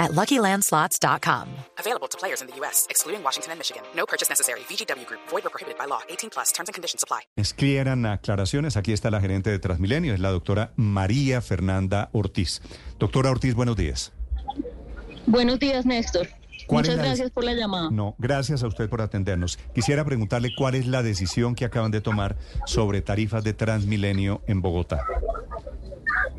at LuckyLandSlots.com. Available to players in the U.S., excluding Washington and Michigan. No purchase necessary. VGW Group. Void or prohibited by law. 18 plus. Terms and conditions apply. Esclieran aclaraciones. Aquí está la gerente de Transmilenio, es la doctora María Fernanda Ortiz. Doctora Ortiz, buenos días. Buenos días, Néstor. ¿Cuál Muchas la gracias por la llamada. No, gracias a usted por atendernos. Quisiera preguntarle cuál es la decisión que acaban de tomar sobre tarifas de Transmilenio en Bogotá.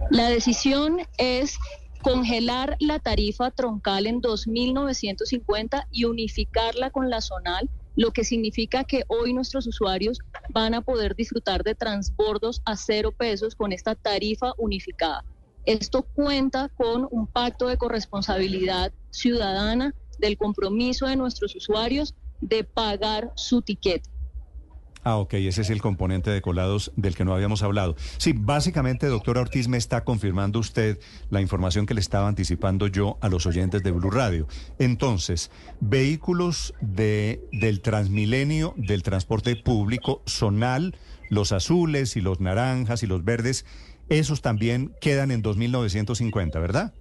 La decisión es congelar la tarifa troncal en 2.950 y unificarla con la zonal, lo que significa que hoy nuestros usuarios van a poder disfrutar de transbordos a cero pesos con esta tarifa unificada. Esto cuenta con un pacto de corresponsabilidad ciudadana del compromiso de nuestros usuarios de pagar su tiquete. Ah, ok, ese es el componente de colados del que no habíamos hablado. Sí, básicamente, doctora Ortiz, me está confirmando usted la información que le estaba anticipando yo a los oyentes de Blue Radio. Entonces, vehículos de, del Transmilenio, del transporte público, zonal, los azules y los naranjas y los verdes, esos también quedan en 2.950, ¿verdad?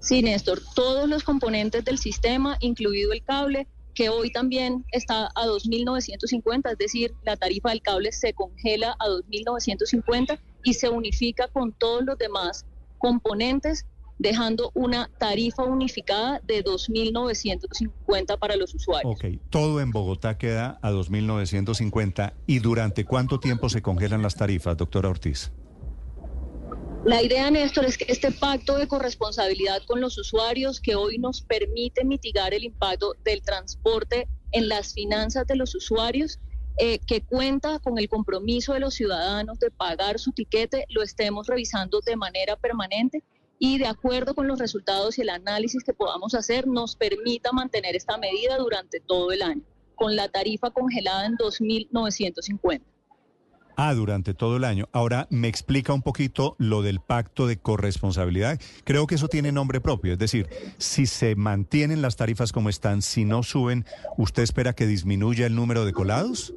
Sí, Néstor, todos los componentes del sistema, incluido el cable, que hoy también está a 2.950, es decir, la tarifa del cable se congela a 2.950 y se unifica con todos los demás componentes, dejando una tarifa unificada de 2.950 para los usuarios. Ok, todo en Bogotá queda a 2.950. ¿Y durante cuánto tiempo se congelan las tarifas, doctora Ortiz? La idea, Néstor, es que este pacto de corresponsabilidad con los usuarios que hoy nos permite mitigar el impacto del transporte en las finanzas de los usuarios, eh, que cuenta con el compromiso de los ciudadanos de pagar su tiquete, lo estemos revisando de manera permanente y de acuerdo con los resultados y el análisis que podamos hacer, nos permita mantener esta medida durante todo el año, con la tarifa congelada en 2.950. Ah, durante todo el año. Ahora, ¿me explica un poquito lo del pacto de corresponsabilidad? Creo que eso tiene nombre propio, es decir, si se mantienen las tarifas como están, si no suben, ¿usted espera que disminuya el número de colados?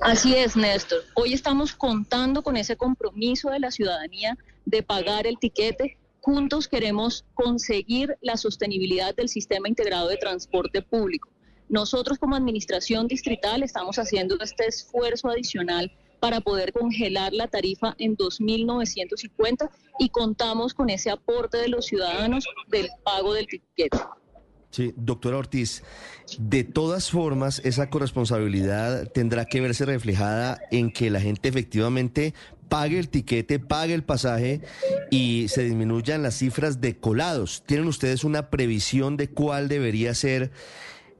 Así es, Néstor. Hoy estamos contando con ese compromiso de la ciudadanía de pagar el tiquete. Juntos queremos conseguir la sostenibilidad del sistema integrado de transporte público. Nosotros como administración distrital estamos haciendo este esfuerzo adicional para poder congelar la tarifa en 2.950 y contamos con ese aporte de los ciudadanos del pago del tiquete. Sí, doctora Ortiz, de todas formas, esa corresponsabilidad tendrá que verse reflejada en que la gente efectivamente pague el tiquete, pague el pasaje y se disminuyan las cifras de colados. ¿Tienen ustedes una previsión de cuál debería ser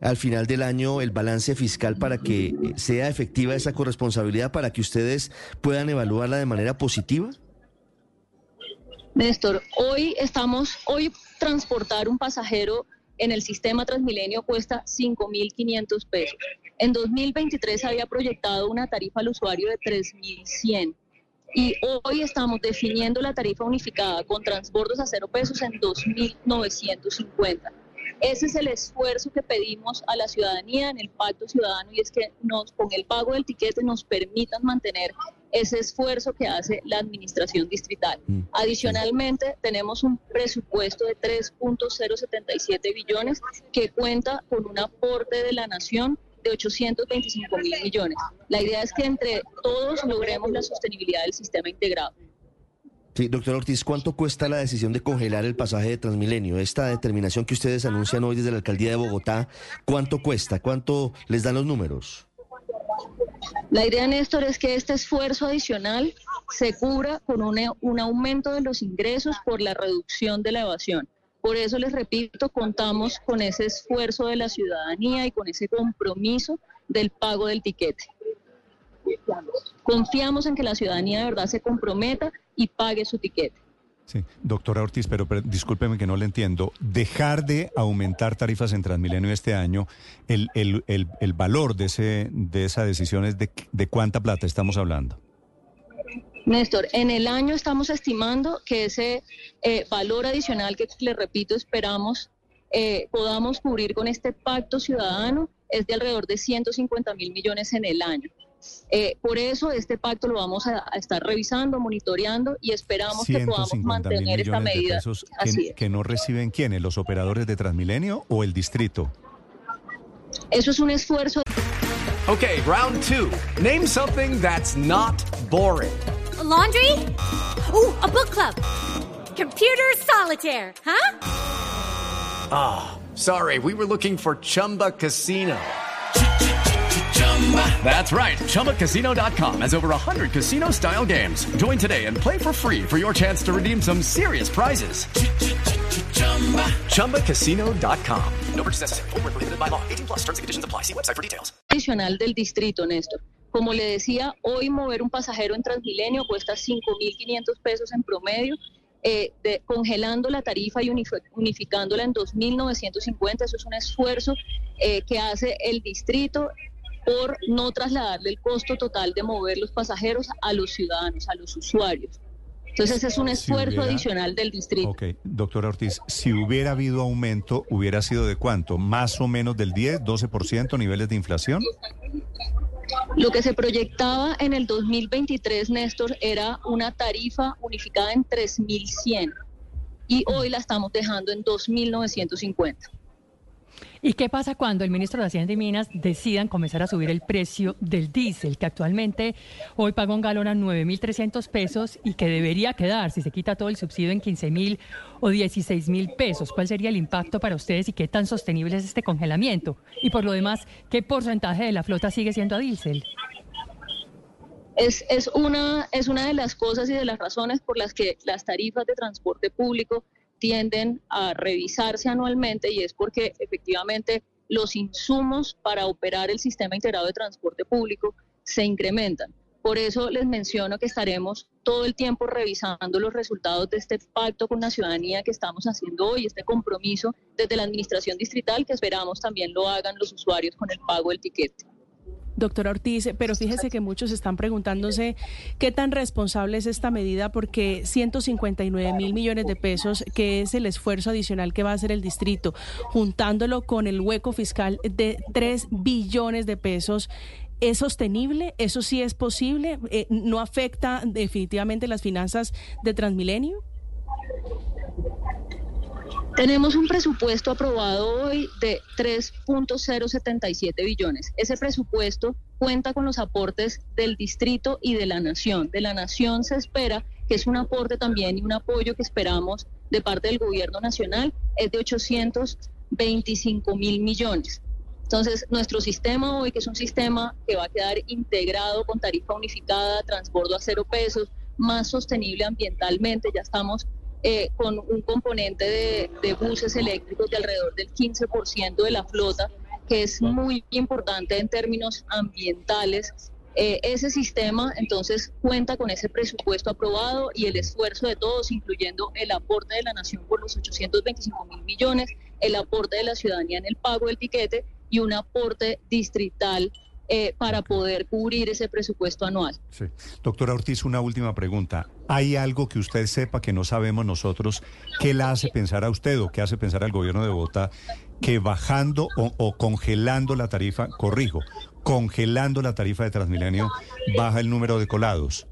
al final del año el balance fiscal para que eh, sea efectiva esa corresponsabilidad, para que ustedes puedan evaluarla de manera positiva? Néstor, hoy estamos, hoy transportar un pasajero en el sistema Transmilenio cuesta 5.500 pesos. En 2023 había proyectado una tarifa al usuario de 3.100 y hoy estamos definiendo la tarifa unificada con transbordos a cero pesos en 2.950. Ese es el esfuerzo que pedimos a la ciudadanía en el Pacto Ciudadano y es que nos, con el pago del tiquete nos permitan mantener ese esfuerzo que hace la administración distrital. Mm. Adicionalmente, tenemos un presupuesto de 3.077 billones que cuenta con un aporte de la nación de 825 mil millones. La idea es que entre todos logremos la sostenibilidad del sistema integrado. Sí, doctor Ortiz, ¿cuánto cuesta la decisión de congelar el pasaje de Transmilenio? Esta determinación que ustedes anuncian hoy desde la alcaldía de Bogotá, ¿cuánto cuesta? ¿Cuánto les dan los números? La idea, Néstor, es que este esfuerzo adicional se cubra con un, un aumento de los ingresos por la reducción de la evasión. Por eso les repito, contamos con ese esfuerzo de la ciudadanía y con ese compromiso del pago del tiquete. Confiamos en que la ciudadanía de verdad se comprometa y pague su tiquete. Sí, doctora Ortiz, pero, pero, discúlpeme que no le entiendo. Dejar de aumentar tarifas en Transmilenio este año, el, el, el, el valor de, ese, de esa decisión es de, de cuánta plata estamos hablando. Néstor, en el año estamos estimando que ese eh, valor adicional que, le repito, esperamos eh, podamos cubrir con este pacto ciudadano es de alrededor de 150 mil millones en el año. Eh, por eso este pacto lo vamos a, a, estar revisando, monitoreando y esperamos que podamos mantener esta medida. De pesos que, que, no reciben quiénes, los operadores de Transmilenio o el distrito. Eso es un esfuerzo. Ok, round two. Name something that's not boring. A laundry? Ooh, a book club. Computer solitaire, huh? Ah, oh, sorry, we were looking for Chumba Casino. That's right. ChumbaCasino.com has over 100 casino style games. Join today and play for free for your chance to redeem some serious prizes. ChumbaCasino.com. No purchase necessary. Full prohibited by law. 18 plus terms and conditions apply. See website for details. Adicional del distrito, Néstor. Como le decía, hoy mover un pasajero en Transmilenio cuesta 5.500 pesos en promedio. Eh, de, congelando la tarifa y unificándola en 2.950. Eso es un esfuerzo eh, que hace el distrito por no trasladarle el costo total de mover los pasajeros a los ciudadanos, a los usuarios. Entonces es un esfuerzo si hubiera, adicional del distrito. Ok, doctora Ortiz, si hubiera habido aumento, ¿hubiera sido de cuánto? ¿Más o menos del 10, 12% niveles de inflación? Lo que se proyectaba en el 2023, Néstor, era una tarifa unificada en 3.100 y hoy la estamos dejando en 2.950. ¿Y qué pasa cuando el ministro de Hacienda y Minas decidan comenzar a subir el precio del diésel, que actualmente hoy paga un galón a 9.300 pesos y que debería quedar, si se quita todo el subsidio, en 15.000 o 16.000 pesos? ¿Cuál sería el impacto para ustedes y qué tan sostenible es este congelamiento? Y por lo demás, ¿qué porcentaje de la flota sigue siendo a diésel? Es, es, una, es una de las cosas y de las razones por las que las tarifas de transporte público tienden a revisarse anualmente y es porque efectivamente los insumos para operar el sistema integrado de transporte público se incrementan. Por eso les menciono que estaremos todo el tiempo revisando los resultados de este pacto con la ciudadanía que estamos haciendo hoy, este compromiso desde la administración distrital que esperamos también lo hagan los usuarios con el pago del tiquete. Doctora Ortiz, pero fíjese que muchos están preguntándose qué tan responsable es esta medida porque 159 mil millones de pesos, que es el esfuerzo adicional que va a hacer el distrito, juntándolo con el hueco fiscal de 3 billones de pesos, ¿Es sostenible? ¿Eso sí es posible? Eh, ¿No afecta definitivamente las finanzas de Transmilenio? Tenemos un presupuesto aprobado hoy de 3.077 billones. Ese presupuesto cuenta con los aportes del distrito y de la nación. De la nación se espera que es un aporte también y un apoyo que esperamos de parte del gobierno nacional, es de 825 mil millones. Entonces, nuestro sistema hoy, que es un sistema que va a quedar integrado con tarifa unificada, transbordo a cero pesos, más sostenible ambientalmente, ya estamos eh, con un componente de, de, buses eléctricos de alrededor del 15% de la flota, que es muy importante en términos ambientales. Eh, ese sistema entonces cuenta con ese presupuesto aprobado y el esfuerzo de todos, incluyendo el aporte de la nación por los 825 mil millones, el aporte de la ciudadanía en el pago del tiquete y un aporte distrital eh, para poder cubrir ese presupuesto anual. Sí. Doctora Ortiz, una última pregunta. ¿Hay algo que usted sepa que no sabemos nosotros? ¿Qué la hace pensar a usted o qué hace pensar al gobierno de Bogotá que bajando o, o congelando la tarifa, corrijo, congelando la tarifa de Transmilenio, baja el número de colados?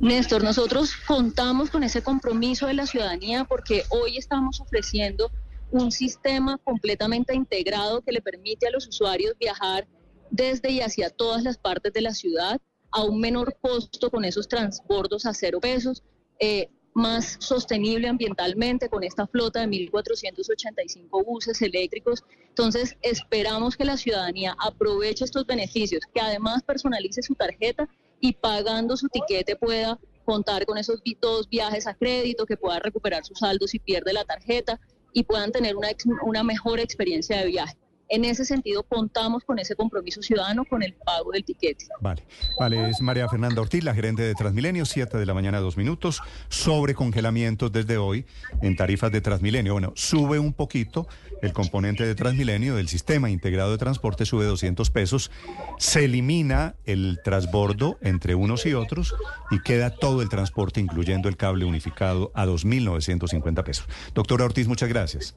Néstor, nosotros contamos con ese compromiso de la ciudadanía porque hoy estamos ofreciendo un sistema completamente integrado que le permite a los usuarios viajar desde y hacia todas las partes de la ciudad a un menor costo con esos transbordos a cero pesos, eh, más sostenible ambientalmente con esta flota de 1.485 buses eléctricos. Entonces, esperamos que la ciudadanía aproveche estos beneficios, que además personalice su tarjeta y pagando su tiquete pueda contar con esos dos viajes a crédito, que pueda recuperar su saldo si pierde la tarjeta y puedan tener una, una mejor experiencia de viaje. En ese sentido, contamos con ese compromiso ciudadano con el pago del tiquete. Vale, vale, es María Fernanda Ortiz, la gerente de Transmilenio, 7 de la mañana, dos minutos, sobre congelamientos desde hoy en tarifas de Transmilenio. Bueno, sube un poquito el componente de Transmilenio del sistema integrado de transporte, sube 200 pesos, se elimina el transbordo entre unos y otros y queda todo el transporte, incluyendo el cable unificado, a 2.950 pesos. Doctora Ortiz, muchas gracias.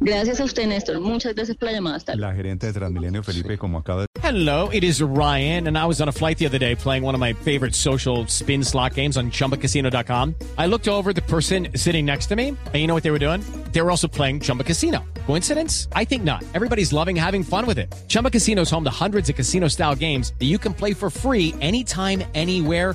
Gracias a usted, Néstor. Muchas gracias por la llamada. Hasta La gerente de Transmilenio, Felipe, como acaba de... Hello, it is Ryan, and I was on a flight the other day playing one of my favorite social spin slot games on ChumbaCasino.com. I looked over the person sitting next to me, and you know what they were doing? They were also playing Chumba Casino. Coincidence? I think not. Everybody's loving having fun with it. Chumba Casino is home to hundreds of casino-style games that you can play for free anytime, anywhere